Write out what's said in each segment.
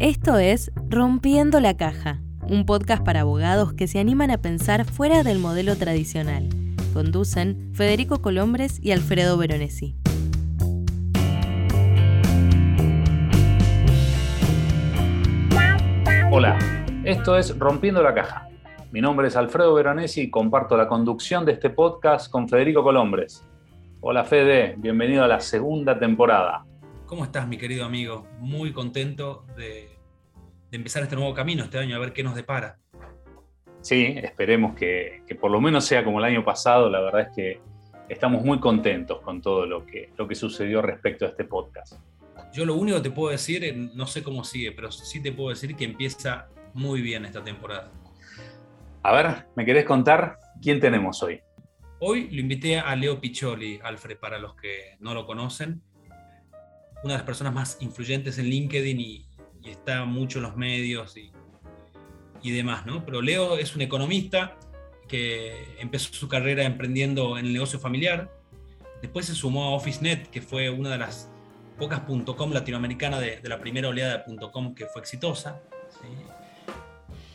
Esto es Rompiendo la Caja, un podcast para abogados que se animan a pensar fuera del modelo tradicional. Conducen Federico Colombres y Alfredo Veronesi. Hola, esto es Rompiendo la Caja. Mi nombre es Alfredo Veronesi y comparto la conducción de este podcast con Federico Colombres. Hola Fede, bienvenido a la segunda temporada. ¿Cómo estás, mi querido amigo? Muy contento de, empezar este nuevo camino este año, a ver qué nos depara. Sí, esperemos que, por lo menos sea como el año pasado. La verdad es que estamos muy contentos con todo lo que, lo que sucedió respecto a este podcast. Yo lo único que te puedo decir, eh, no sé cómo sigue, pero sí te puedo decir que empieza muy bien esta temporada. A ver, ¿me querés contar quién tenemos hoy? Hoy lo invité a Leo Piccioli, Alfred, para los que no lo conocen una de las personas más influyentes en LinkedIn y, está mucho en los medios y, y, demás, ¿no? Pero Leo es un economista que empezó su carrera emprendiendo en el negocio familiar, después se sumó a OfficeNet, que fue una de las pocas .com latinoamericanas de, la primera oleada de .com que fue exitosa,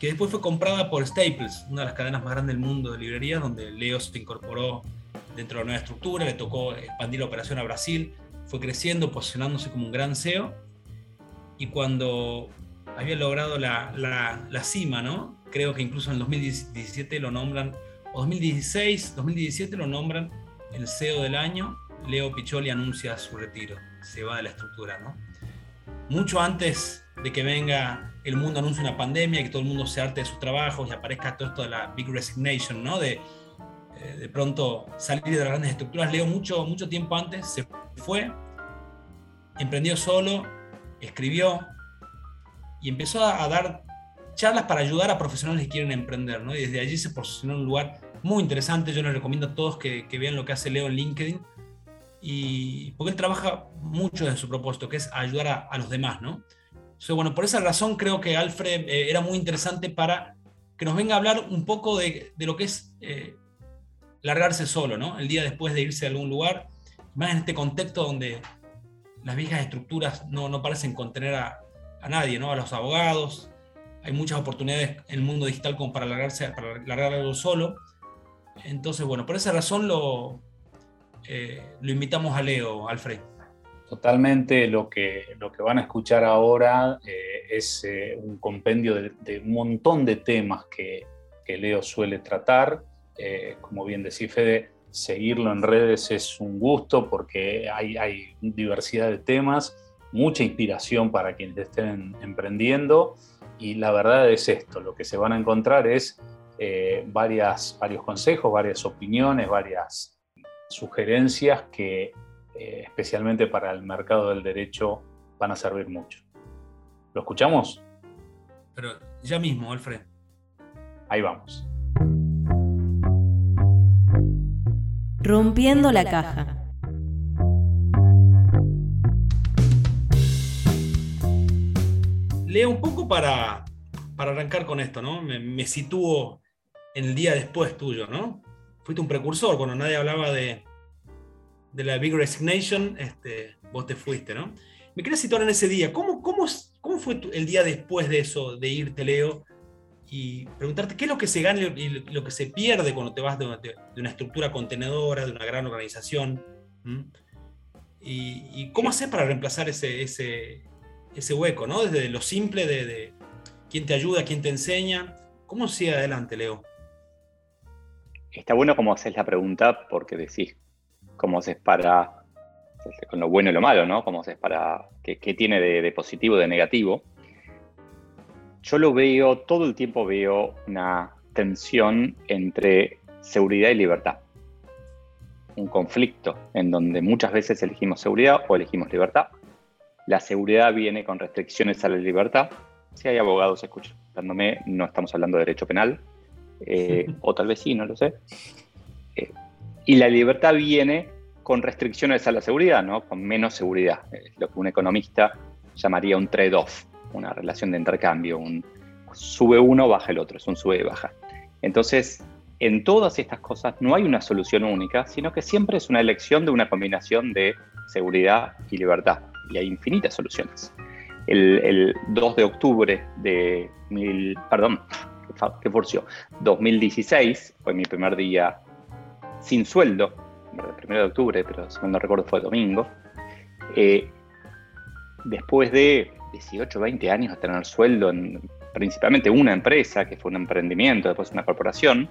que después fue comprada por Staples, una de las cadenas más grandes del mundo de librerías, donde Leo se incorporó dentro de la nueva estructura, le tocó expandir la operación a Brasil, fue creciendo, posicionándose como un gran CEO. Y cuando había logrado la, la, cima, ¿no? Creo que incluso en el 2017 lo nombran, o 2016, 2017 lo nombran el CEO del año. Leo Picholi anuncia su retiro, se va de la estructura, ¿no? Mucho antes de que venga el mundo anuncie una pandemia, que todo el mundo se arte de sus trabajos y aparezca todo esto de la Big Resignation, ¿no? De, eh, de pronto salir de las grandes estructuras. Leo mucho, mucho tiempo antes se fue, emprendió solo, escribió y empezó a, dar charlas para ayudar a profesionales que quieren emprender. ¿no? Y desde allí se posicionó en un lugar muy interesante. Yo les recomiendo a todos que, vean lo que hace Leo en LinkedIn. Y porque él trabaja mucho en su propósito, que es ayudar a, los demás, ¿no? bueno, por esa razón creo que Alfred eh, era muy interesante para que nos venga a hablar un poco de, lo que es eh, largarse solo, ¿no? El día después de irse a algún lugar, más en este contexto donde las viejas estructuras no, no parecen contener a, a, nadie, ¿no? A los abogados. Hay muchas oportunidades en el mundo digital como para largarse, para largar algo solo. Entonces, bueno, por esa razón lo, eh, lo invitamos a Leo, Alfred. Totalmente lo que, lo que van a escuchar ahora eh, es eh, un compendio de, de, un montón de temas que, que Leo suele tratar. Como bien decía Fede, seguirlo en redes es un gusto porque hay, hay diversidad de temas, mucha inspiración para quienes estén emprendiendo y la verdad es esto, lo que se van a encontrar es eh, varias, varios consejos, varias opiniones, varias sugerencias que eh, especialmente para el mercado del derecho van a servir mucho. ¿Lo escuchamos? Pero ya mismo, Alfred. Ahí vamos. Rompiendo la caja. Leo un poco para, para arrancar con esto, ¿no? Me, me, sitúo en el día después tuyo, ¿no? Fuiste un precursor, cuando nadie hablaba de, de la Big Resignation, este, vos te fuiste, ¿no? Me quería situar en ese día. ¿Cómo, cómo, cómo fue el día después de eso, de irte, Leo? Y preguntarte qué es lo que se gana y lo que se pierde cuando te vas de una, estructura contenedora, de una gran organización. Y, cómo haces para reemplazar ese, ese, ese, hueco, ¿no? Desde lo simple de, quién te ayuda, quién te enseña. ¿Cómo sigue adelante, Leo? Está bueno cómo haces la pregunta porque decís cómo haces para, con lo bueno y lo malo, ¿no? Cómo haces para, qué, qué tiene de, de positivo, de negativo yo lo veo, todo el tiempo veo una tensión entre seguridad y libertad. Un conflicto en donde muchas veces elegimos seguridad o elegimos libertad. La seguridad viene con restricciones a la libertad. Si hay abogados escuchándome, no estamos hablando de derecho penal, eh, o tal vez sí, no lo sé. Eh, y la libertad viene con restricciones a la seguridad, ¿no? con menos seguridad, lo que un economista llamaría un trade-off una relación de intercambio, un sube uno, baja el otro, es un sube y baja. Entonces, en todas estas cosas no hay una solución única, sino que siempre es una elección de una combinación de seguridad y libertad, y hay infinitas soluciones. El, 2 de octubre de mil, perdón, qué forció, 2016 fue mi primer día sin sueldo, el primero de octubre, pero si no recuerdo fue domingo. Eh, después de 18, 20 años de tener sueldo en principalmente una empresa, que fue un emprendimiento, después una corporación,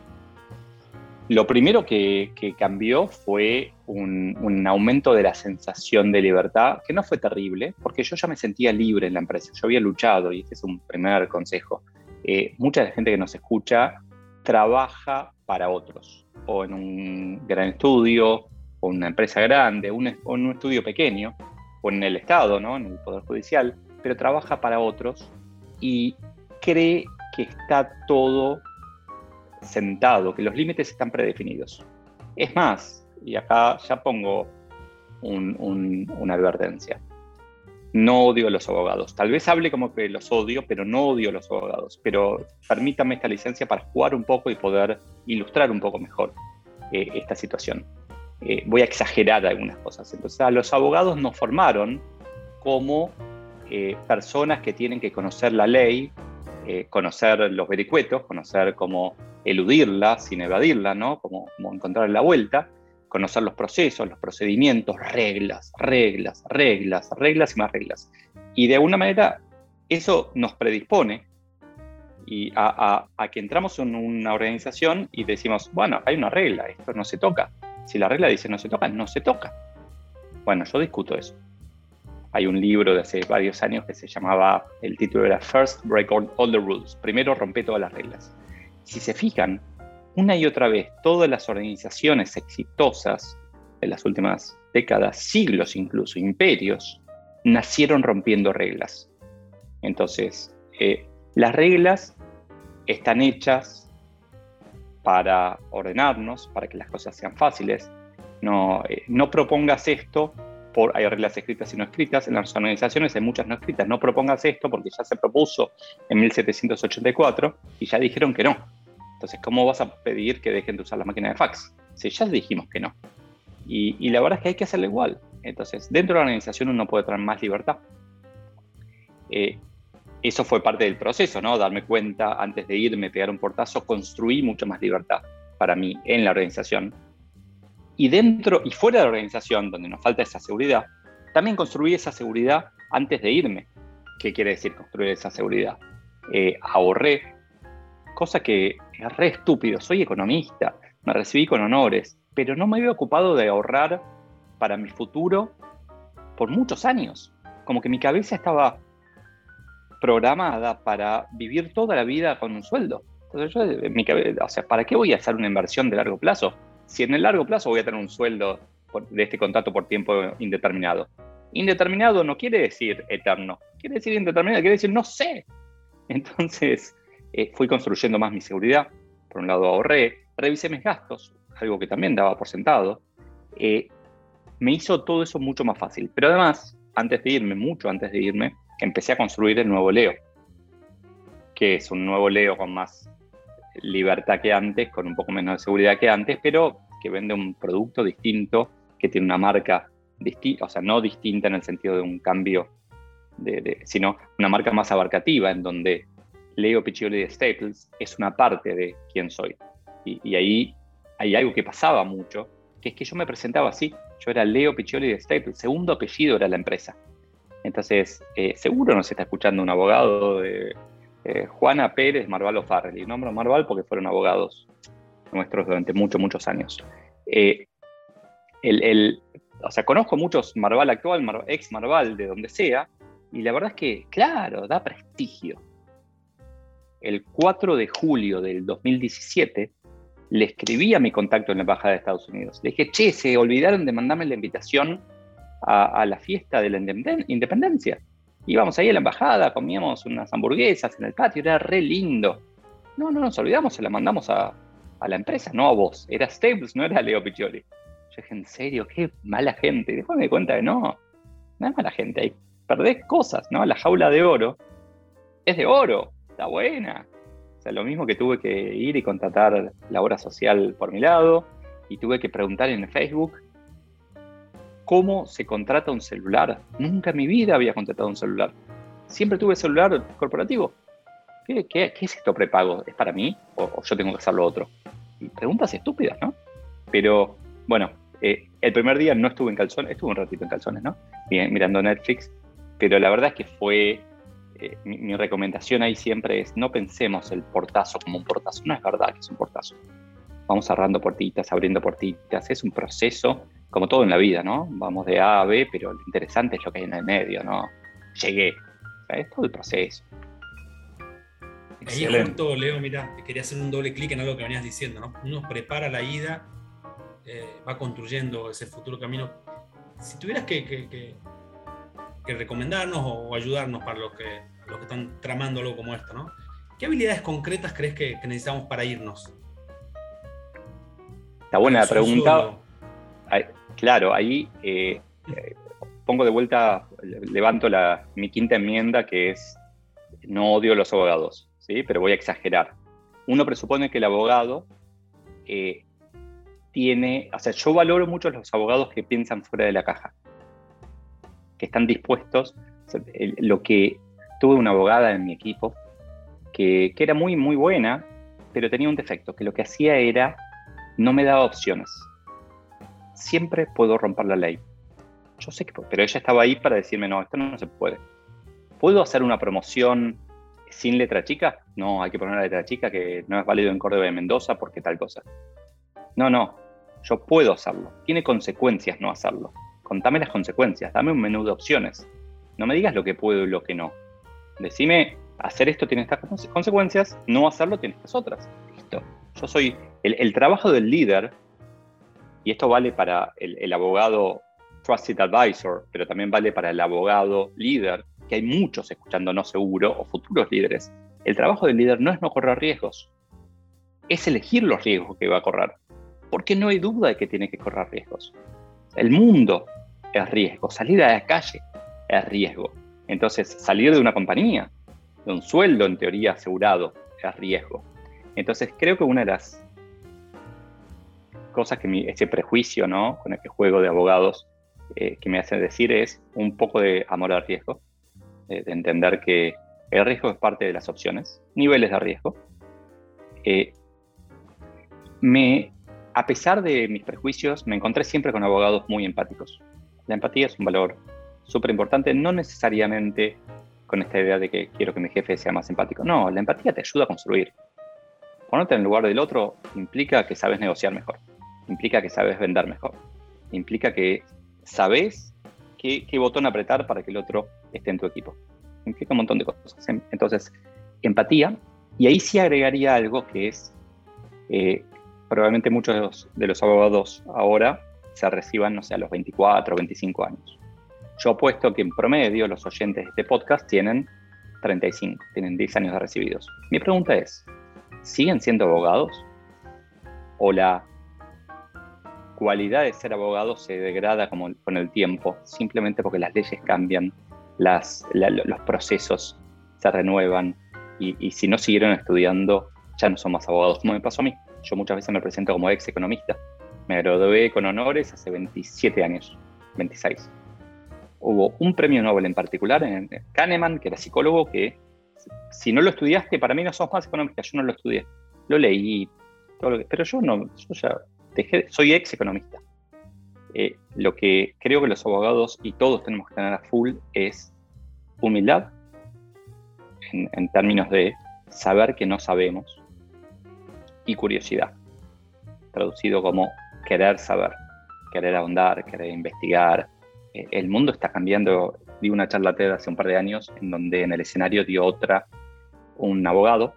lo primero que, cambió fue un, aumento de la sensación de libertad, que no fue terrible, porque yo ya me sentía libre en la empresa, yo había luchado, y este es un primer consejo. Eh, mucha de la gente que nos escucha trabaja para otros, o en un gran estudio, o en una empresa grande, o en un estudio pequeño, o en el Estado, ¿no? en el Poder Judicial, pero trabaja para otros y cree que está todo sentado, que los límites están predefinidos. Es más, y acá ya pongo una advertencia, no odio a los abogados. Tal vez hable como que los odio, pero no odio a los abogados. Pero permítame esta licencia para jugar un poco y poder ilustrar un poco mejor eh, esta situación. Eh, voy a exagerar algunas cosas. Entonces, a los abogados nos formaron como eh, personas que tienen que conocer la ley, conocer los vericuetos, conocer cómo eludirla sin evadirla, ¿no? Como encontrar la vuelta, conocer los procesos, los procedimientos, reglas, reglas, reglas, reglas y más reglas. Y de alguna manera eso nos predispone y a, que entramos en una organización y decimos, bueno, hay una regla, esto no se toca. Si la regla dice no se toca, no se toca. Bueno, yo discuto eso. Hay un libro de hace varios años que se llamaba, el título era First Break All the Rules. Primero rompe todas las reglas. Si se fijan, una y otra vez, todas las organizaciones exitosas de las últimas décadas, siglos incluso, imperios, nacieron rompiendo reglas. Entonces, eh, las reglas están hechas para ordenarnos, para que las cosas sean fáciles. No, eh, no propongas esto por, hay reglas escritas y no escritas, en las organizaciones hay muchas no escritas, no propongas esto porque ya se propuso en 1784 y ya dijeron que no. Entonces, ¿cómo vas a pedir que dejen de usar la máquina de fax? Si ya dijimos que no. Y, la verdad es que hay que hacerlo igual. Entonces, dentro de la organización uno puede tener más libertad. Eh, eso fue parte del proceso, ¿no? Darme cuenta antes de irme, pegar un portazo, construí mucho más libertad para mí en la organización y dentro y fuera de la organización, donde nos falta esa seguridad, también construí esa seguridad antes de irme. ¿Qué quiere decir construir esa seguridad? Eh, ahorré, cosa que es re estúpido. Soy economista, me recibí con honores, pero no me había ocupado de ahorrar para mi futuro por muchos años. Como que mi cabeza estaba programada para vivir toda la vida con un sueldo. Entonces yo, mi cabeza, o sea, ¿para qué voy a hacer una inversión de largo plazo? Si en el largo plazo voy a tener un sueldo de este contrato por tiempo indeterminado. Indeterminado no quiere decir eterno, quiere decir indeterminado, quiere decir no sé. Entonces eh, fui construyendo más mi seguridad. Por un lado ahorré, revisé mis gastos, algo que también daba por sentado. Eh, me hizo todo eso mucho más fácil. Pero además, antes de irme, mucho antes de irme, empecé a construir el nuevo Leo, que es un nuevo Leo con más libertad que antes, con un poco menos de seguridad que antes, pero que vende un producto distinto, que tiene una marca distinta, o sea, no distinta en el sentido de un cambio, sino una marca más abarcativa, en donde Leo Piccioli de Staples es una parte de quién soy. Y, ahí hay algo que pasaba mucho, que es que yo me presentaba así, yo era Leo Piccioli de Staples, segundo apellido era la empresa. Entonces, eh, seguro nos está escuchando un abogado de eh, Juana Pérez, Marval o Farrell. nombro Marval porque fueron abogados nuestros durante muchos, muchos años. Eh, o sea, conozco muchos Marval actual, ex Marval, de donde sea, y la verdad es que, claro, da prestigio. El 4 de julio del 2017 le escribí a mi contacto en la Embajada de Estados Unidos. Le dije, che, se olvidaron de mandarme la invitación a la fiesta de la independencia. Íbamos ahí a la embajada, comíamos unas hamburguesas en el patio, era re lindo. No, no nos olvidamos, se la mandamos a, la empresa, no a vos. Era Stables, no era Leo Piccioli. Yo dije, en serio, qué mala gente. después me di cuenta de no, no es mala gente, ahí perdés cosas, ¿no? La jaula de oro es de oro, está buena. O sea, lo mismo que tuve que ir y contratar la obra social por mi lado, y tuve que preguntar en Facebook cómo se contrata un celular. Nunca en mi vida había contratado un celular. Siempre tuve celular corporativo. ¿Qué, es esto prepago? ¿Es para mí o, yo tengo que hacer lo otro? Y preguntas estúpidas, ¿no? Pero bueno, eh, el primer día no estuve en calzones, estuve un ratito en calzones, ¿no? mirando Netflix, pero la verdad es que fue, eh, mi, recomendación ahí siempre es, no pensemos el portazo como un portazo, no es verdad que es un portazo. Vamos cerrando puertitas, abriendo puertitas, es un proceso, como todo en la vida, ¿no? Vamos de A a B, pero lo interesante es lo que hay en el medio, ¿no? Llegué, es todo el proceso. Ahí justo, Leo, mira, quería hacer un doble clic en algo que venías diciendo, ¿no? Uno prepara la ida, eh, va construyendo ese futuro camino. Si tuvieras que, que, recomendarnos o ayudarnos para los que, los que están tramando algo como esto, ¿no? ¿Qué habilidades concretas crees que, necesitamos para irnos? Está buena la pregunta. Claro, ahí eh, eh, pongo de vuelta, levanto la, mi quinta enmienda, que es no odio a los abogados. ¿sí? pero voy a exagerar. Uno presupone que el abogado eh, tiene, o sea, yo valoro mucho a los abogados que piensan fuera de la caja, que están dispuestos, lo que tuve una abogada en mi equipo que, que era muy, muy buena, pero tenía un defecto, que lo que hacía era, no me daba opciones. Siempre puedo romper la ley. Yo sé que, pero ella estaba ahí para decirme, no, esto no se puede. ¿Puedo hacer una promoción sin letra chica, no, hay que poner la letra chica que no es válido en Córdoba de Mendoza porque tal cosa. No, no, yo puedo hacerlo. Tiene consecuencias no hacerlo. Contame las consecuencias, dame un menú de opciones. No me digas lo que puedo y lo que no. Decime, hacer esto tiene estas consecuencias, no hacerlo tiene estas otras. Listo. Yo soy el, trabajo del líder, y esto vale para el, abogado Trusted Advisor, pero también vale para el abogado líder, que hay muchos escuchando no seguro o futuros líderes. El trabajo del líder no es no correr riesgos, es elegir los riesgos que va a correr, porque no hay duda de que tiene que correr riesgos. El mundo es riesgo, salir a la calle es riesgo. Entonces, salir de una compañía, de un sueldo en teoría asegurado, es riesgo. Entonces, creo que una de las cosas que ese prejuicio ¿no? con el que juego de abogados eh, que me hace decir es un poco de amor al riesgo de, entender que el riesgo es parte de las opciones, niveles de riesgo. Eh, me, a pesar de mis prejuicios, me encontré siempre con abogados muy empáticos. La empatía es un valor súper importante, no necesariamente con esta idea de que quiero que mi jefe sea más empático. No, la empatía te ayuda a construir. Ponerte en el lugar del otro implica que sabes negociar mejor, implica que sabes vender mejor, implica que sabes qué, qué botón apretar para que el otro esté en tu equipo. Implica un montón de cosas. Entonces, empatía, y ahí sí agregaría algo que es, eh, probablemente muchos de los, abogados ahora se reciban, no sé, a los 24 o 25 años. Yo apuesto que en promedio los oyentes de este podcast tienen 35, tienen 10 años de recibidos. Mi pregunta es, ¿siguen siendo abogados? ¿O la cualidad de ser abogado se degrada como con el tiempo, simplemente porque las leyes cambian, las, los procesos se renuevan y, si no siguieron estudiando ya no son más abogados, como me pasó a mí. Yo muchas veces me presento como ex economista. Me gradué con honores hace 27 años, 26. Hubo un premio Nobel en particular en Kahneman, que era psicólogo, que si no lo estudiaste, para mí no sos más economista, yo no lo estudié. Lo leí, todo lo que, pero yo no, yo ya soy ex economista. Eh, lo que creo que los abogados y todos tenemos que tener a full es humildad en, términos de saber que no sabemos y curiosidad, traducido como querer saber, querer ahondar, querer investigar. Eh, el mundo está cambiando. Di una charla TED hace un par de años en donde en el escenario dio otra un abogado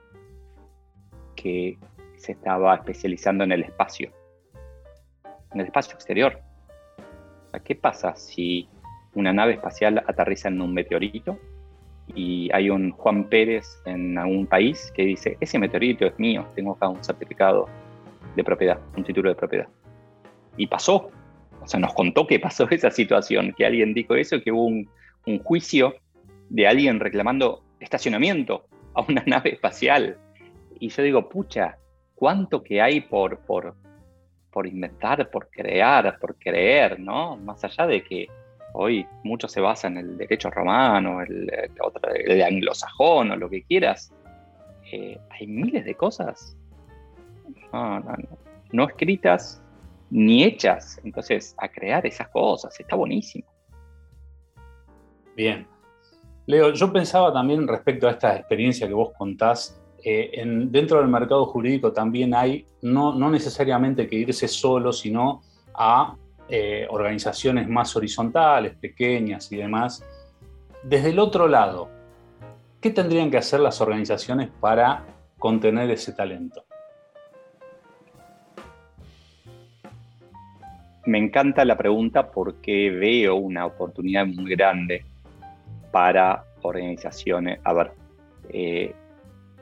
que se estaba especializando en el espacio en el espacio exterior. ¿Qué pasa si una nave espacial aterriza en un meteorito y hay un Juan Pérez en algún país que dice, ese meteorito es mío, tengo acá un certificado de propiedad, un título de propiedad? Y pasó, o sea, nos contó que pasó esa situación, que alguien dijo eso, que hubo un, un juicio de alguien reclamando estacionamiento a una nave espacial. Y yo digo, pucha, ¿cuánto que hay por, por, por inventar, por crear, por creer, ¿no? Más allá de que Hoy mucho se basa en el derecho romano, el, el anglosajón o lo que quieras. Eh, hay miles de cosas no, escritas ni hechas. Entonces, a crear esas cosas, está buenísimo. Bien. Leo, yo pensaba también respecto a esta experiencia que vos contás, eh, en, dentro del mercado jurídico también hay, no, no necesariamente que irse solo, sino a eh, organizaciones más horizontales, pequeñas y demás. Desde el otro lado, ¿qué tendrían que hacer las organizaciones para contener ese talento? Me encanta la pregunta porque veo una oportunidad muy grande para organizaciones. A ver, eh,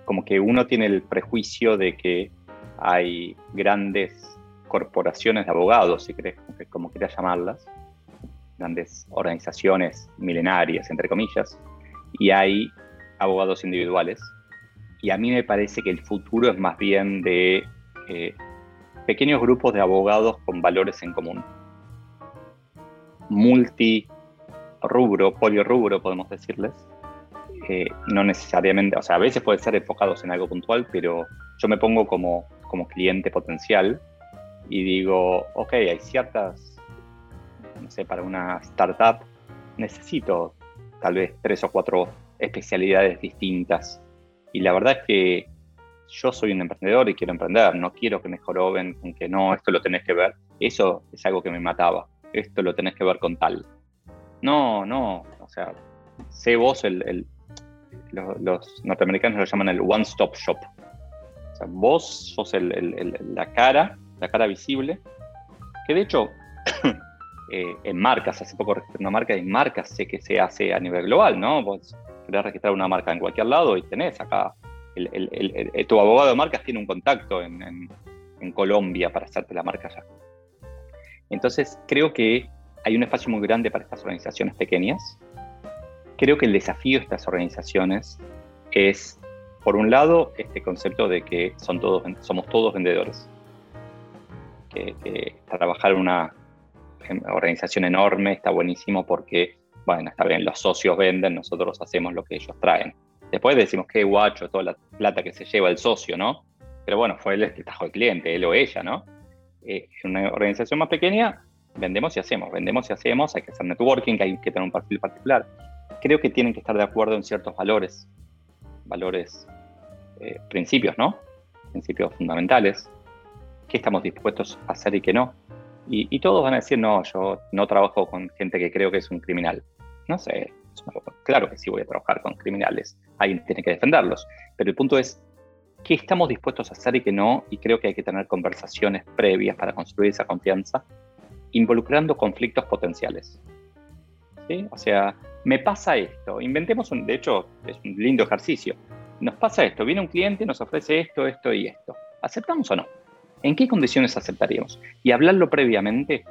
como que uno tiene el prejuicio de que hay grandes corporaciones de abogados, si querés, como quieras llamarlas, grandes organizaciones milenarias, entre comillas, y hay abogados individuales. Y a mí me parece que el futuro es más bien de eh, pequeños grupos de abogados con valores en común. Multi rubro, polirrubro, podemos decirles. Eh, no necesariamente, o sea, a veces puede ser enfocados en algo puntual, pero yo me pongo como, como cliente potencial y digo, ok, hay ciertas, no sé, para una startup necesito tal vez tres o cuatro especialidades distintas. Y la verdad es que yo soy un emprendedor y quiero emprender, no quiero que me joroben con que no, esto lo tenés que ver. Eso es algo que me mataba, esto lo tenés que ver con tal. No, no, o sea, sé vos, el, los, norteamericanos lo llaman el one-stop shop. O sea, vos sos la cara la cara visible, que de hecho eh, en marcas, hace poco registré una marca, y en marcas sé que se hace a nivel global, ¿no? Vos querés registrar una marca en cualquier lado y tenés acá, el, tu abogado de marcas tiene un contacto en, Colombia para hacerte la marca allá. Entonces creo que hay un espacio muy grande para estas organizaciones pequeñas. Creo que el desafío de estas organizaciones es, por un lado, este concepto de que son todos, somos todos vendedores que, trabajar en una organización enorme está buenísimo porque, bueno, está bien, los socios venden, nosotros hacemos lo que ellos traen. Después decimos, qué guacho, toda la plata que se lleva el socio, ¿no? Pero bueno, fue él el que trajo el cliente, él o ella, ¿no? Eh, en una organización más pequeña, vendemos y hacemos, vendemos y hacemos, hay que hacer networking, hay que tener un perfil particular. Creo que tienen que estar de acuerdo en ciertos valores, valores, eh, principios, ¿no? Principios fundamentales qué estamos dispuestos a hacer y qué no. Y, todos van a decir, no, yo no trabajo con gente que creo que es un criminal. No sé, claro que sí voy a trabajar con criminales, alguien tiene que defenderlos, pero el punto es, ¿qué estamos dispuestos a hacer y qué no? Y creo que hay que tener conversaciones previas para construir esa confianza, involucrando conflictos potenciales. O sea, me pasa esto, inventemos un, de hecho, es un lindo ejercicio. Nos pasa esto, viene un cliente, nos ofrece esto, esto y esto. ¿Aceptamos o no? ¿En qué condiciones aceptaríamos? Y hablarlo previamente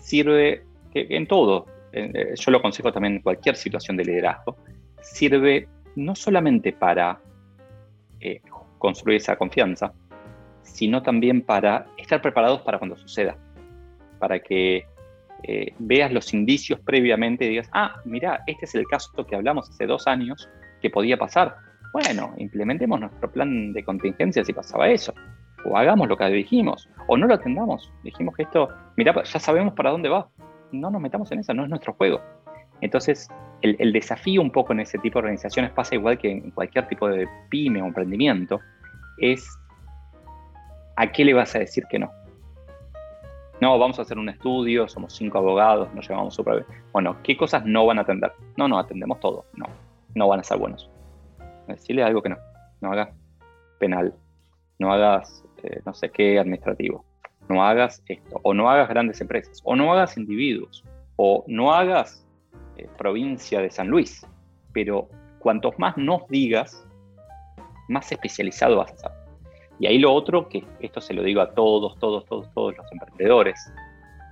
sirve en todo, eh, yo lo aconsejo también en cualquier situación de liderazgo, sirve no solamente para eh, construir esa confianza, sino también para estar preparados para cuando suceda, para que eh, veas los indicios previamente y digas, ah, mira, este es el caso que hablamos hace dos años que podía pasar. Bueno, implementemos nuestro plan de contingencia si pasaba eso o hagamos lo que dijimos, o no lo atendamos. Dijimos que esto, mira, ya sabemos para dónde va. No nos metamos en eso, no es nuestro juego. Entonces, el, desafío un poco en ese tipo de organizaciones pasa igual que en cualquier tipo de pyme o emprendimiento, es a qué le vas a decir que no. No, vamos a hacer un estudio, somos cinco abogados, nos llevamos súper bien. Bueno, ¿qué cosas no van a atender? No, no, atendemos todo. No, no van a ser buenos. Decirle algo que no. No haga penal. No hagas eh, no sé qué administrativo. No hagas esto, o no hagas grandes empresas, o no hagas individuos, o no hagas eh, provincia de San Luis. Pero cuantos más nos digas, más especializado vas a ser. Y ahí lo otro, que esto se lo digo a todos, todos, todos, todos los emprendedores,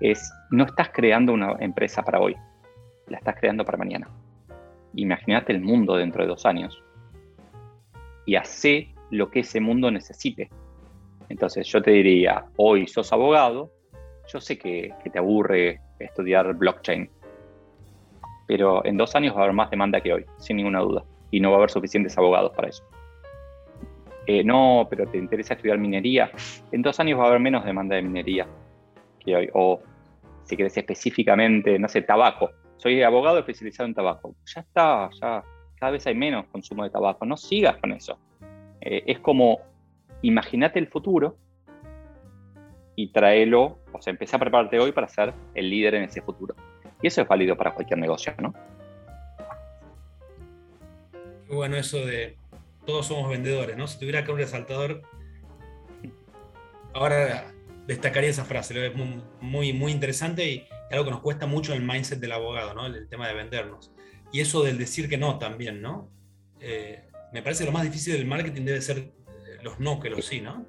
es no estás creando una empresa para hoy, la estás creando para mañana. Imagínate el mundo dentro de dos años y hace lo que ese mundo necesite. Entonces yo te diría, hoy sos abogado, yo sé que, te aburre estudiar blockchain, pero en dos años va a haber más demanda que hoy, sin ninguna duda, y no va a haber suficientes abogados para eso. Eh, no, pero te interesa estudiar minería, en dos años va a haber menos demanda de minería que hoy, o si querés específicamente, no sé, tabaco. Soy abogado especializado en tabaco. Ya está, ya cada vez hay menos consumo de tabaco. No sigas con eso. Eh, es como, imagínate el futuro y tráelo, o sea, empieza a prepararte hoy para ser el líder en ese futuro. Y eso es válido para cualquier negocio, ¿no? Bueno eso de todos somos vendedores, ¿no? Si tuviera que un resaltador, ahora destacaría esa frase, es muy, muy interesante y algo que nos cuesta mucho el mindset del abogado, ¿no? El, tema de vendernos. Y eso del decir que no también, ¿no? Eh, me parece que lo más difícil del marketing debe ser eh, los no que los sí, ¿no?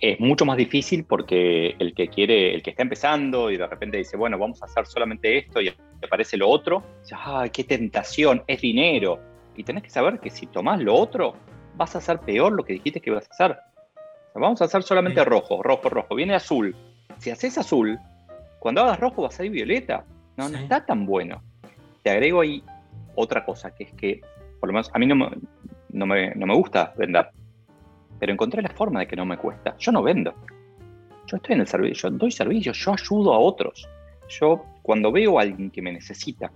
Es mucho más difícil porque el que quiere, el que está empezando y de repente dice, bueno, vamos a hacer solamente esto y te parece lo otro, dice, ¡ay, qué tentación! Es dinero. Y tenés que saber que si tomás lo otro, vas a hacer peor lo que dijiste que ibas a hacer. vamos a hacer solamente rojo, rojo, rojo. Viene azul. Si haces azul, cuando hagas rojo va a salir violeta. No, no está tan bueno. Te agrego ahí otra cosa, que es que, por lo menos, a mí no me, no me, no me gusta vender, pero encontré la forma de que no me cuesta. Yo no vendo. Yo estoy en el servicio, yo doy servicio, yo ayudo a otros. Yo, cuando veo a alguien que me necesita,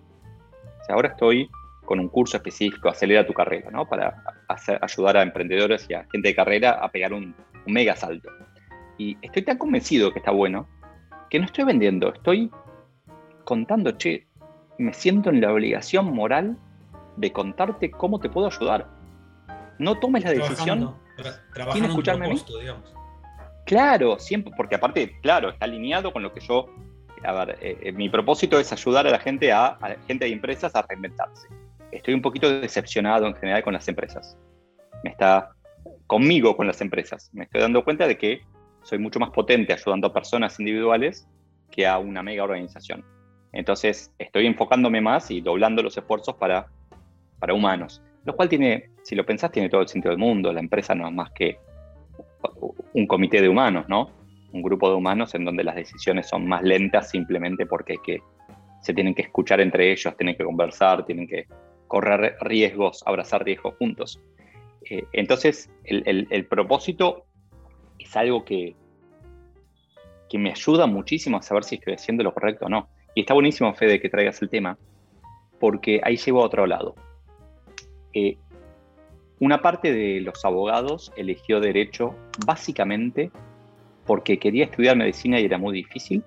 ahora estoy con un curso específico, Acelera tu carrera, ¿no? Para ayudar a emprendedores y a gente de carrera a pegar un, mega salto. Y estoy tan convencido que está bueno que no estoy vendiendo, estoy contando, che, me siento en la obligación moral de contarte cómo te puedo ayudar. No tomes la decisión sin escucharme a mí. Claro, siempre, porque aparte, claro, está alineado con lo que yo. A ver, eh, eh, mi propósito es ayudar a la gente, a, a la gente de empresas a reinventarse estoy un poquito decepcionado en general con las empresas. Me está conmigo con las empresas. Me estoy dando cuenta de que soy mucho más potente ayudando a personas individuales que a una mega organización. Entonces, estoy enfocándome más y doblando los esfuerzos para, para humanos. Lo cual tiene, si lo pensás, tiene todo el sentido del mundo. La empresa no es más que un comité de humanos, ¿no? Un grupo de humanos en donde las decisiones son más lentas simplemente porque que, se tienen que escuchar entre ellos, tienen que conversar, tienen que correr riesgos, abrazar riesgos juntos. Eh, entonces, el, propósito es algo que, que me ayuda muchísimo a saber si estoy haciendo lo correcto o no. Y está buenísimo, Fede, que traigas el tema, porque ahí llevo a otro lado. Eh, una parte de los abogados eligió derecho básicamente porque quería estudiar medicina y era muy difícil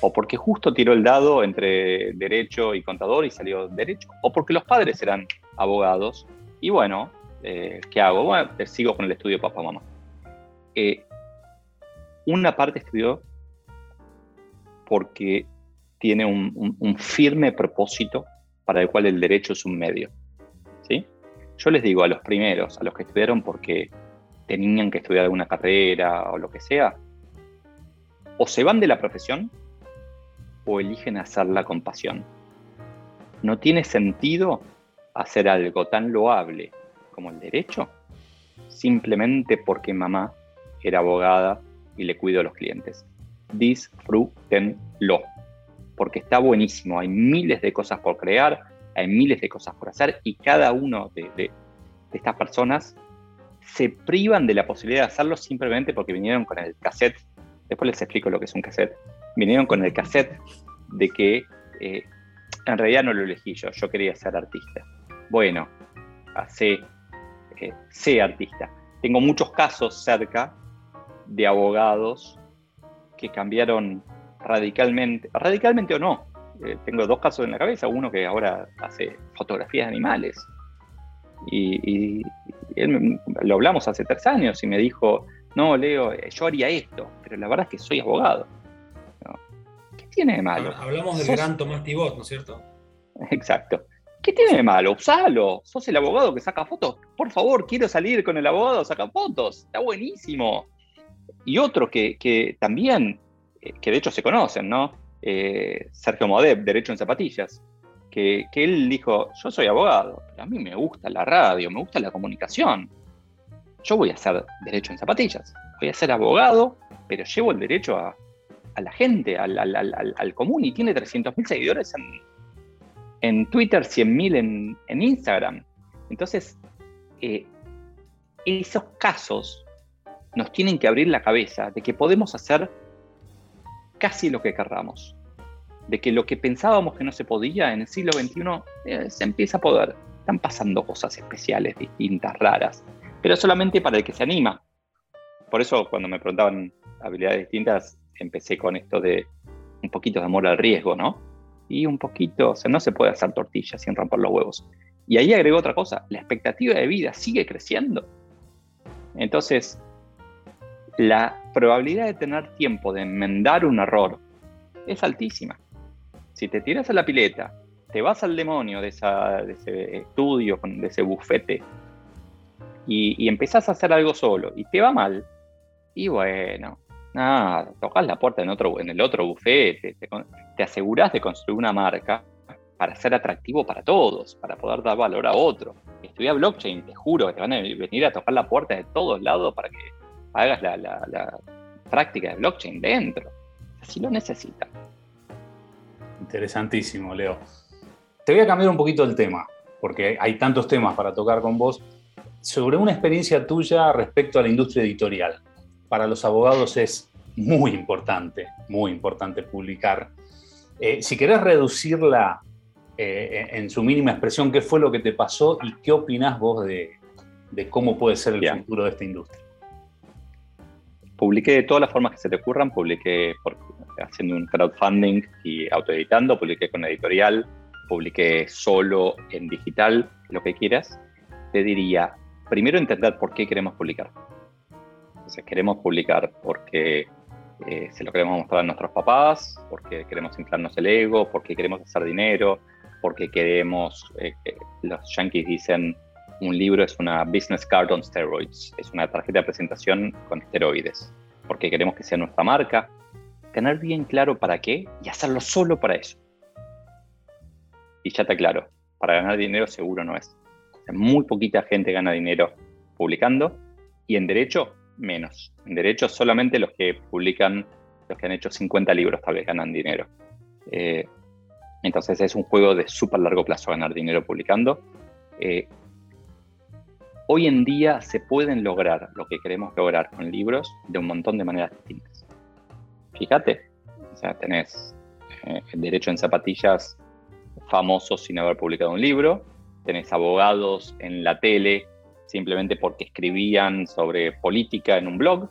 o porque justo tiró el dado entre derecho y contador y salió derecho, o porque los padres eran abogados y bueno, eh, ¿qué hago? Bueno, sigo con el estudio papá-mamá. Eh, una parte estudió porque tiene un, firme propósito para el cual el derecho es un medio. ¿sí? Yo les digo a los primeros, a los que estudiaron porque tenían que estudiar alguna carrera o lo que sea, o se van de la profesión o eligen hacerla con pasión. No tiene sentido hacer algo tan loable como el derecho simplemente porque mamá era abogada y le cuido a los clientes. Disfrútenlo, porque está buenísimo. Hay miles de cosas por crear, hay miles de cosas por hacer y cada uno de, de estas personas se privan de la posibilidad de hacerlo simplemente porque vinieron con el cassette. Después les explico lo que es un cassette vinieron con el cassette de que eh, en realidad no lo elegí yo, yo quería ser artista. Bueno, sé, eh, sé artista. Tengo muchos casos cerca de abogados que cambiaron radicalmente, radicalmente o no. Eh, tengo dos casos en la cabeza, uno que ahora hace fotografías de animales. Y, y él, lo hablamos hace tres años y me dijo, no, Leo, yo haría esto, pero la verdad es que soy abogado tiene de malo? Hablamos del gran Tomás Tibot, ¿no es cierto? Exacto. ¿Qué tiene de malo? Usalo. Sos el abogado que saca fotos. Por favor, quiero salir con el abogado, saca fotos. Está buenísimo. Y otro que, también, eh, que de hecho se conocen, ¿no? Eh, Sergio Modeb, Derecho en Zapatillas. Que, que, él dijo, yo soy abogado, pero a mí me gusta la radio, me gusta la comunicación. Yo voy a hacer Derecho en Zapatillas. Voy a ser abogado, pero llevo el derecho a, a la gente, al, común, y tiene 300.000 seguidores en Twitter, 100.000 en, en Instagram. Entonces, eh, esos casos nos tienen que abrir la cabeza de que podemos hacer casi lo que querramos. De que lo que pensábamos que no se podía en el siglo XXI eh, se empieza a poder. Están pasando cosas especiales, distintas, raras, pero solamente para el que se anima. Por eso cuando me preguntaban habilidades distintas, empecé con esto de un poquito de amor al riesgo, ¿no? Y un poquito, o sea, no se puede hacer tortillas sin romper los huevos. Y ahí agregó otra cosa, la expectativa de vida sigue creciendo. Entonces, la probabilidad de tener tiempo de enmendar un error es altísima. Si te tiras a la pileta, te vas al demonio de, ese estudio, de ese bufete, y, y empezás a hacer algo solo, y te va mal, y bueno, nada, tocas la puerta en, otro, en el otro bufete, te, te de construir una marca para ser atractivo para todos, para poder dar valor a otro. Estudia blockchain, te juro que te van a venir a tocar la puerta de todos lados para que hagas la, práctica de blockchain dentro. Así lo necesitan. Interesantísimo, Leo. Te voy a cambiar un poquito el tema, porque hay tantos temas para tocar con vos, sobre una experiencia tuya respecto a la industria editorial. Para los abogados es muy importante, muy importante publicar. Eh, si querés reducirla eh, en su mínima expresión, ¿qué fue lo que te pasó y qué opinás vos de, cómo puede ser el futuro de esta industria? publiqué de todas las formas que se te ocurran, publiqué haciendo un crowdfunding y autoeditando, publiqué con editorial, publiqué solo en digital, lo que quieras, te diría, primero entender por qué queremos publicar. Entonces, queremos publicar porque eh, se lo queremos mostrar a nuestros papás, porque queremos inflarnos el ego, porque queremos hacer dinero, porque queremos, eh, los yankees dicen, un libro es una business card on steroids, es una tarjeta de presentación con esteroides, porque queremos que sea nuestra marca, tener bien claro para qué y hacerlo solo para eso. Y ya está claro, para ganar dinero seguro no es. muy poquita gente gana dinero publicando y en derecho menos. En derecho solamente los que publican, los que han hecho 50 libros tal vez ganan dinero. Eh, entonces es un juego de súper largo plazo ganar dinero publicando. Eh, Hoy en día se pueden lograr lo que queremos lograr con libros de un montón de maneras distintas. Fíjate, o sea, tenés eh, el derecho en zapatillas famosos sin haber publicado un libro, tenés abogados en la tele simplemente porque escribían sobre política en un blog,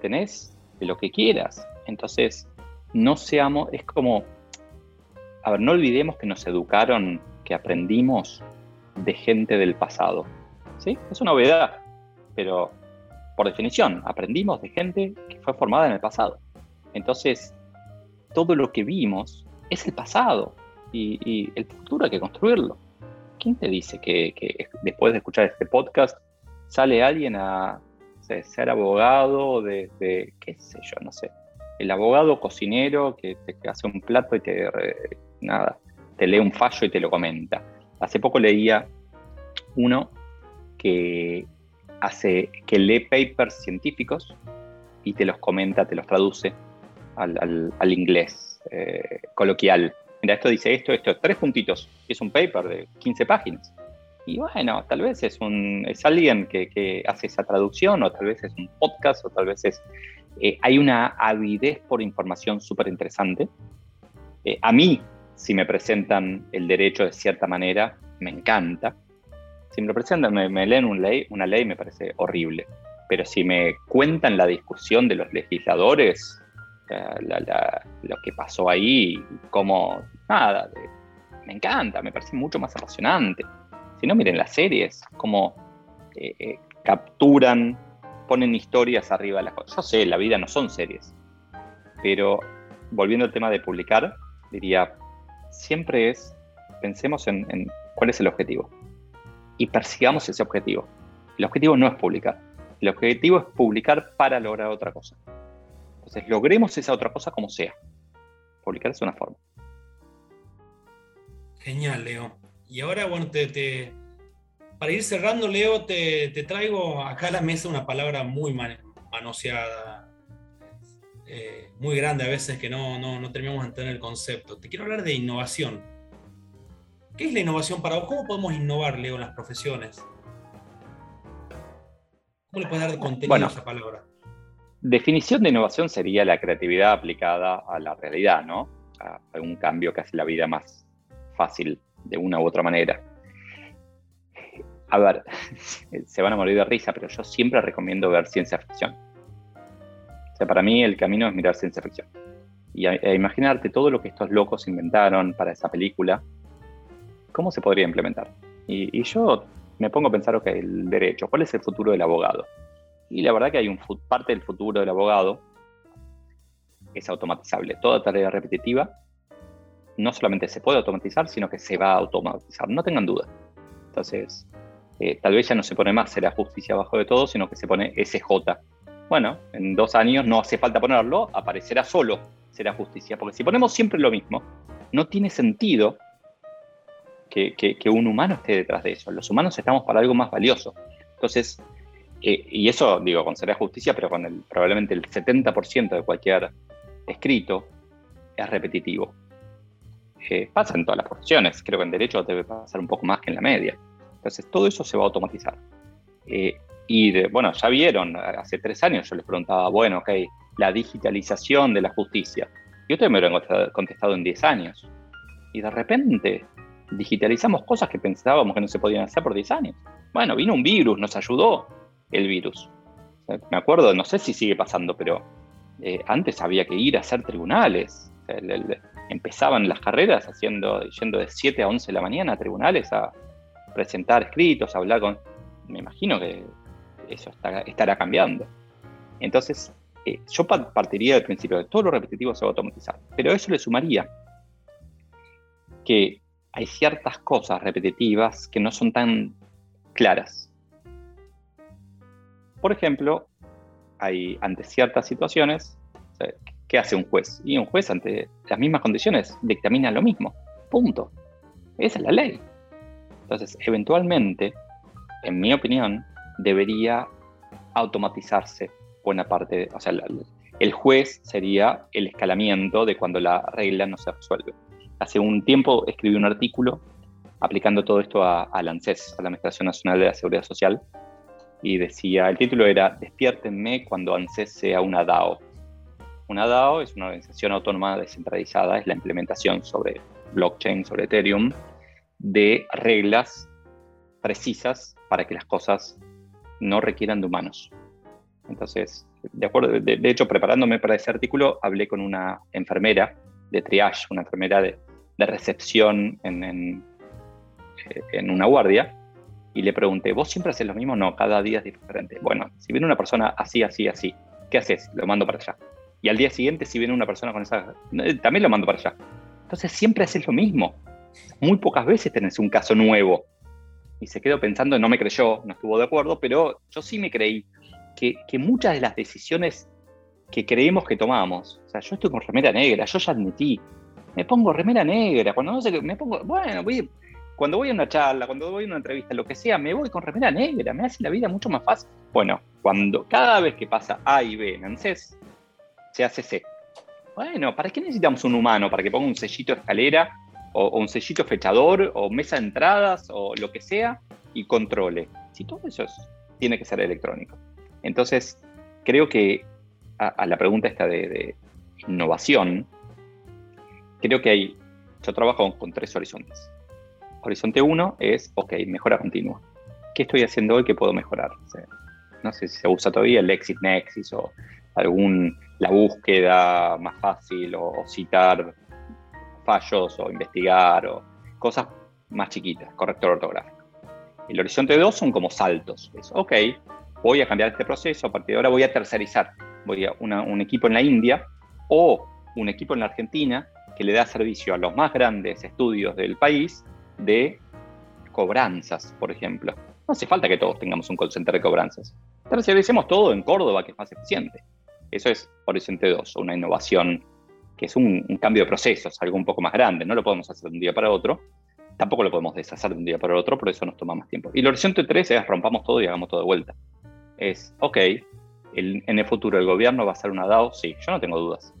tenés de lo que quieras. Entonces, no seamos, es como, a ver, no olvidemos que nos educaron, que aprendimos de gente del pasado ¿sí? Es una novedad, pero por definición, aprendimos de gente que fue formada en el pasado. Entonces, todo lo que vimos es el pasado y, el futuro hay que construirlo. ¿Quién te dice que, después de escuchar este podcast sale alguien a ser abogado de, qué sé yo, no sé, el abogado cocinero que te hace un plato y te, nada, te lee un fallo y te lo comenta? Hace poco leía uno que hace, que lee papers científicos y te los comenta, te los traduce al, inglés eh, coloquial. Mira, esto dice esto, esto, tres puntitos. Es un paper de 15 páginas. Y bueno, tal vez es, un, es alguien que, hace esa traducción, o tal vez es un podcast, o tal vez es... Eh, hay una avidez por información súper interesante. Eh, a mí, si me presentan el derecho de cierta manera, me encanta si me lo presentan, me, leen una ley, una ley me parece horrible. Pero si me cuentan la discusión de los legisladores, lo que pasó ahí, como nada, me encanta, me parece mucho más apasionante. Si no, miren las series, cómo eh, eh, capturan, ponen historias arriba de las cosas. Yo sé, la vida no son series, pero volviendo al tema de publicar, diría, siempre es, pensemos en cuál es el objetivo y persigamos ese objetivo. El objetivo no es publicar, el objetivo es publicar para lograr otra cosa. Entonces, logremos esa otra cosa como sea. Publicar es una forma. Genial, Leo. Y ahora, bueno, te, para ir cerrando, Leo, te, traigo acá a la mesa una palabra muy manoseada, eh, muy grande a veces que no, no, no terminamos de entender el concepto. Te quiero hablar de innovación ¿Qué es la innovación para vos? ¿Cómo podemos innovar, Leo, en las profesiones? ¿Cómo le puedes dar contenido a esa palabra? Definición de innovación sería la creatividad aplicada a la realidad, ¿no? A, un cambio que hace la vida más fácil de una u otra manera. A ver, se van a morir de risa, pero yo siempre recomiendo ver ciencia ficción. O sea, para mí el camino es mirar ciencia ficción. Y a, imaginarte todo lo que estos locos inventaron para esa película, ¿cómo se podría implementar? Y, y yo me pongo a pensar, ok, el derecho, ¿cuál es el futuro del abogado? Y la verdad que hay un parte del futuro del abogado es automatizable. Toda tarea repetitiva no solamente se puede automatizar, sino que se va a automatizar. No tengan duda. Entonces, eh, tal vez ya no se pone más será justicia abajo de todo, sino que se pone SJ. Bueno, en dos años no hace falta ponerlo, aparecerá solo será justicia. Porque si ponemos siempre lo mismo, no tiene sentido que, un humano esté detrás de eso. Los humanos estamos para algo más valioso. Entonces, eh, y eso, digo, con Será Justicia, pero con el, probablemente el 70% de cualquier escrito es repetitivo. Eh, pasa en todas las profesiones, creo que en derecho debe pasar un poco más que en la media. Entonces, todo eso se va a automatizar. Eh, y bueno, ya vieron, hace tres años yo les preguntaba, bueno, ok, la digitalización de la justicia. Y ustedes me lo han contestado en 10 años. Y de repente digitalizamos cosas que pensábamos que no se podían hacer por 10 años. Bueno, vino un virus, nos ayudó el virus. me acuerdo, no sé si sigue pasando, pero eh, antes había que ir a hacer tribunales. empezaban las carreras haciendo, yendo de 7 a 11 de la mañana a tribunales a presentar escritos, a hablar con... Me imagino que eso estará cambiando. Entonces, eh, yo partiría del principio de todo lo repetitivo se va a automatizar, pero eso le sumaría que hay ciertas cosas repetitivas que no son tan claras. Por ejemplo, hay ante ciertas situaciones, ¿qué hace un juez? Y un juez ante las mismas condiciones dictamina lo mismo. Punto. Esa es la ley. Entonces, eventualmente, en mi opinión, debería automatizarse buena parte, o sea, el juez sería el escalamiento de cuando la regla no se resuelve hace un tiempo escribí un artículo aplicando todo esto a, la ANSES, a la Administración Nacional de la Seguridad Social, y decía, el título era Despiértenme cuando ANSES sea una DAO. Una DAO es una organización autónoma descentralizada, es la implementación sobre blockchain, sobre Ethereum, de reglas precisas para que las cosas no requieran de humanos. Entonces, de acuerdo, de hecho, preparándome para ese artículo, hablé con una enfermera de triage, una enfermera de, de recepción en, en, una guardia y le pregunté, ¿vos siempre haces lo mismo? No, cada día es diferente. Bueno, si viene una persona así, así, así, ¿qué haces? Lo mando para allá. Y al día siguiente, si viene una persona con esa, también lo mando para allá. Entonces siempre haces lo mismo. Muy pocas veces tenés un caso nuevo. Y se quedó pensando, no me creyó, no estuvo de acuerdo, pero yo sí me creí que, que muchas de las decisiones que creemos que tomamos, o sea, yo estoy con remera negra, yo ya admití, me pongo remera negra, cuando no sé me pongo, bueno, voy, cuando voy a una charla, cuando voy a una entrevista, lo que sea, me voy con remera negra, me hace la vida mucho más fácil. Bueno, cuando cada vez que pasa A y B en ANSES, se hace C. Bueno, ¿para qué necesitamos un humano? ¿Para que ponga un sellito escalera o, un sellito fechador o mesa de entradas o lo que sea y controle? Si todo eso tiene que ser electrónico. Entonces, creo que a, la pregunta esta de innovación, creo que hay, yo trabajo con tres horizontes. Horizonte uno es, ok, mejora continua. ¿Qué estoy haciendo hoy que puedo mejorar? no sé si se usa todavía el Exit Nexus o algún, la búsqueda más fácil o, citar fallos o investigar o cosas más chiquitas, corrector ortográfico. El horizonte 2 son como saltos. Es, ok, voy a cambiar este proceso, a partir de ahora voy a tercerizar. Voy a un equipo en la India o un equipo en la Argentina que le da servicio a los más grandes estudios del país de cobranzas, por ejemplo. No hace falta que todos tengamos un call center de cobranzas. Terciaricemos todo en Córdoba, que es más eficiente. Eso es Horizonte 2, una innovación que es un, cambio de procesos, algo un poco más grande. No lo podemos hacer de un día para otro. Tampoco lo podemos deshacer de un día para otro, por eso nos toma más tiempo. Y el Horizonte 3 es rompamos todo y hagamos todo de vuelta. Es, ok, en el futuro el gobierno va a ser una DAO, sí, yo no tengo dudas.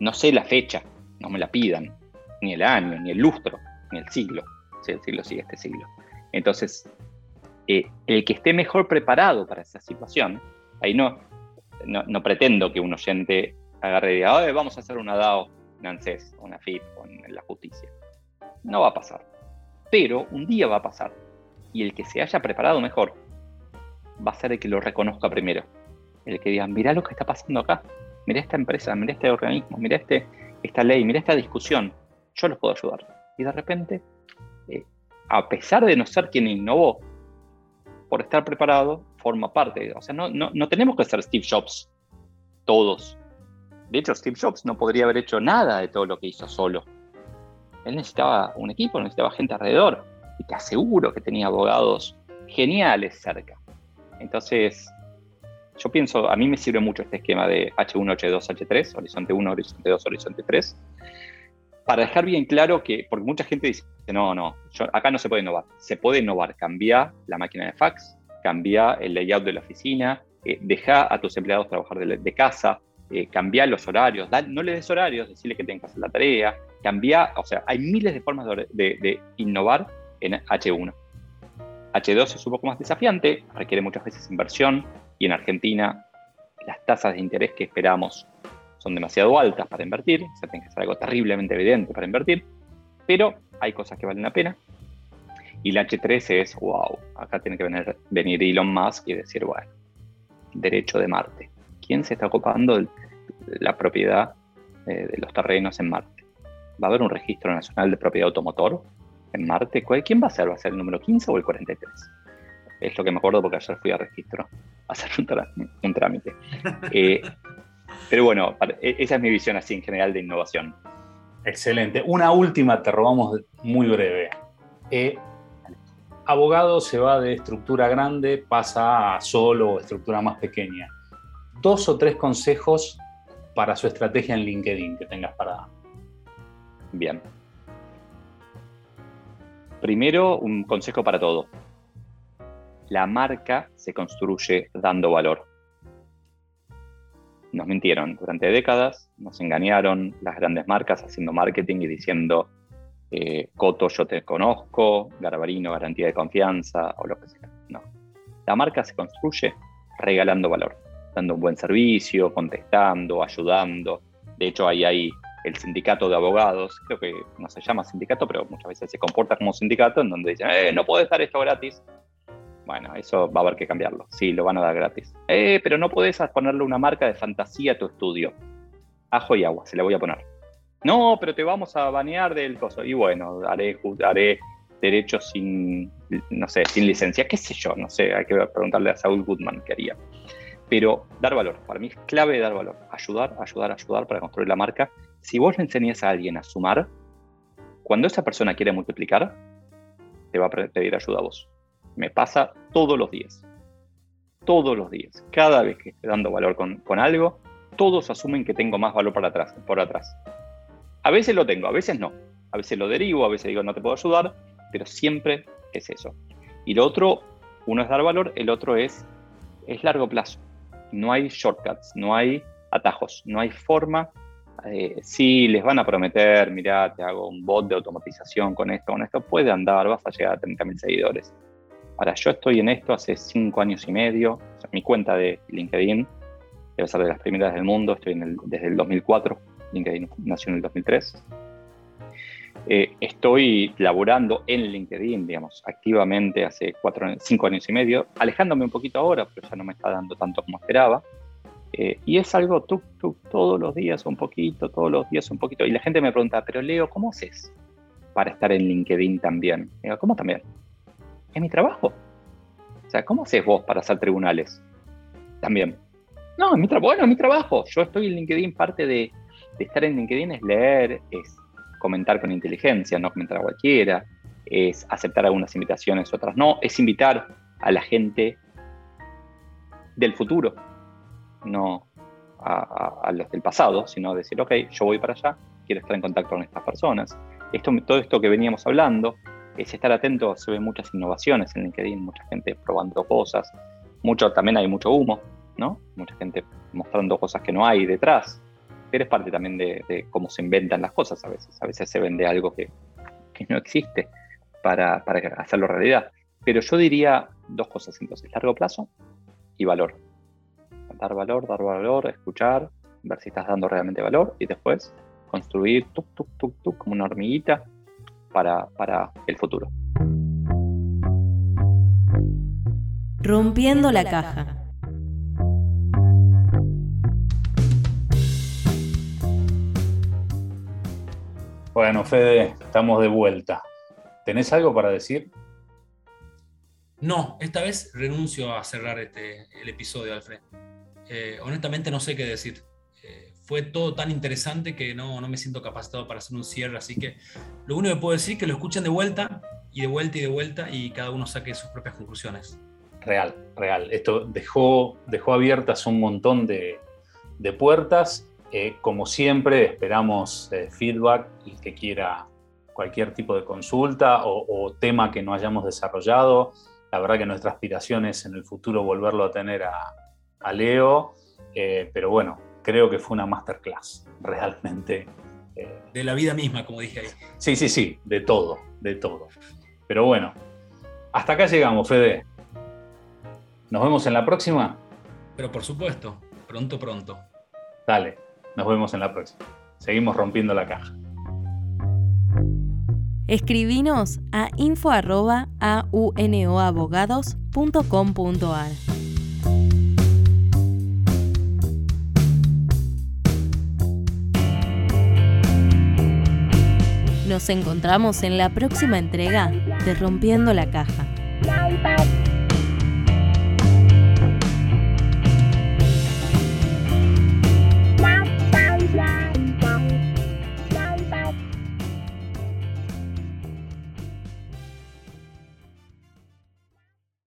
No sé la fecha, no me la pidan, ni el año, ni el lustro, ni el siglo. El siglo sigue este siglo. Entonces, eh, el que esté mejor preparado para esa situación, ahí no, no, pretendo que un oyente agarre y diga, vamos a hacer una DAO en ANSES, una FIT o en la justicia. No va a pasar. Pero un día va a pasar. Y el que se haya preparado mejor va a ser el que lo reconozca primero. El que diga, mira lo que está pasando acá. Mira esta empresa, mira este organismo, mira este, esta ley, mira esta discusión. Yo los puedo ayudar. Y de repente, eh, a pesar de no ser quien innovó, por estar preparado, forma parte. O sea, no, no, tenemos que ser Steve Jobs, todos. De hecho, Steve Jobs no podría haber hecho nada de todo lo que hizo solo. Él necesitaba un equipo, necesitaba gente alrededor. Y te aseguro que tenía abogados geniales cerca. Entonces, yo pienso, a mí me sirve mucho este esquema de H1, H2, H3, horizonte 1, horizonte 2, horizonte 3, para dejar bien claro que, porque mucha gente dice, no, no, acá no se puede innovar. Se puede innovar, cambia la máquina de fax, cambia el layout de la oficina, eh, deja a tus empleados trabajar de, casa, eh, cambia los horarios, no le des horarios, decirle que tengan que hacer la tarea, cambia, o sea, hay miles de formas de, innovar en H1. H2 es un poco más desafiante, requiere muchas veces inversión y en Argentina las tasas de interés que esperamos son demasiado altas para invertir, o sea, tiene que ser algo terriblemente evidente para invertir, pero hay cosas que valen la pena. Y la H3 es, wow, acá tiene que venir, venir Elon Musk y decir, bueno, derecho de Marte. ¿Quién se está ocupando de la propiedad eh, de los terrenos en Marte? ¿Va a haber un registro nacional de propiedad automotor en Marte? ¿Quién va a ser? ¿Va a ser el número 15 o el 43? Es lo que me acuerdo porque ayer fui a registro a hacer un, trámite. Eh, pero bueno, e, esa es mi visión así en general de innovación. Excelente. Una última, te robamos muy breve. Eh, abogado se va de estructura grande, pasa a solo o estructura más pequeña. Dos o tres consejos para su estrategia en LinkedIn que tengas para dar. Bien. Primero, un consejo para todo. La marca se construye dando valor nos mintieron durante décadas, nos engañaron las grandes marcas haciendo marketing y diciendo, eh, Coto yo te conozco, Garbarino garantía de confianza o lo que sea. No. La marca se construye regalando valor, dando un buen servicio, contestando, ayudando. De hecho, ahí hay el sindicato de abogados, creo que no se llama sindicato, pero muchas veces se comporta como sindicato, en donde dicen, eh, no puede estar esto gratis. Bueno, eso va a haber que cambiarlo. Sí, lo van a dar gratis. Eh, pero no podés ponerle una marca de fantasía a tu estudio. Ajo y agua, se le voy a poner. No, pero te vamos a banear del coso. Y bueno, haré, haré derechos sin, no sé, sin licencia, qué sé yo, no sé, hay que preguntarle a Saul Goodman qué haría. Pero dar valor, para mí es clave dar valor. Ayudar, ayudar, ayudar para construir la marca. Si vos le enseñas a alguien a sumar, cuando esa persona quiere multiplicar, te va a pedir ayuda a vos. Me pasa todos los días. Todos los días. Cada vez que estoy dando valor con, algo, todos asumen que tengo más valor para atrás, por atrás. A veces lo tengo, a veces no. A veces lo derivo, a veces digo no te puedo ayudar, pero siempre es eso. Y lo otro, uno es dar valor, el otro es, es largo plazo. No hay shortcuts, no hay atajos, no hay forma. Eh, si les van a prometer, mira, te hago un bot de automatización con esto, con esto, puede andar, vas a llegar a 30.000 seguidores. Ahora, yo estoy en esto hace cinco años y medio. mi cuenta de LinkedIn debe ser de las primeras del mundo. Estoy desde el 2004. LinkedIn nació en el 2003. Eh, estoy laborando en LinkedIn, digamos, activamente hace cuatro, cinco años y medio, alejándome un poquito ahora, pero ya no me está dando tanto como esperaba. Eh, y es algo tuk, tuk, todos los días un poquito, todos los días un poquito. Y la gente me pregunta, pero Leo, ¿cómo haces para estar en LinkedIn también? Digo, ¿cómo también? Es mi trabajo. O sea, ¿cómo haces vos para hacer tribunales? También. No, es mi trabajo. Bueno, es mi trabajo. Yo estoy en LinkedIn, parte de, estar en LinkedIn es leer, es comentar con inteligencia, no comentar a cualquiera, es aceptar algunas invitaciones, otras no, es invitar a la gente del futuro, no a, los del pasado, sino decir, ok, yo voy para allá, quiero estar en contacto con estas personas. Esto, todo esto que veníamos hablando, es estar atento, se ven muchas innovaciones en LinkedIn, mucha gente probando cosas, mucho, también hay mucho humo, ¿no? Mucha gente mostrando cosas que no hay detrás, pero es parte también de, cómo se inventan las cosas a veces, a veces se vende algo que, no existe, para, para hacerlo realidad. Pero yo diría dos cosas entonces, largo plazo y valor. Dar valor, dar valor, escuchar, ver si estás dando realmente valor y después construir tuk, tuk, tuk, tuk, como una hormiguita para, para el futuro. Rompiendo la caja. Bueno, Fede, estamos de vuelta. ¿Tenés algo para decir? No, esta vez renuncio a cerrar este, el episodio, Alfred. Eh, honestamente no sé qué decir. Fue todo tan interesante que no, no me siento capacitado para hacer un cierre, así que lo único que puedo decir es que lo escuchen de vuelta y de vuelta y de vuelta y cada uno saque sus propias conclusiones. Real, real. Esto dejó, dejó abiertas un montón de, de puertas eh, como siempre, esperamos eh, feedback y que quiera cualquier tipo de consulta o, tema que no hayamos desarrollado. La verdad que nuestra aspiración es en el futuro volverlo a tener a, Leo, eh, pero bueno, creo que fue una masterclass, realmente. de la vida misma, como dije ahí. Sí, sí, sí, de todo, de todo. Pero bueno, hasta acá llegamos, Fede. ¿Nos vemos en la próxima? Pero por supuesto, pronto, pronto. Dale. Nos vemos en la próxima. Seguimos rompiendo la caja. Escribinos a info.aunoabogados.com.ar. Nos encontramos en la próxima entrega de Rompiendo la Caja.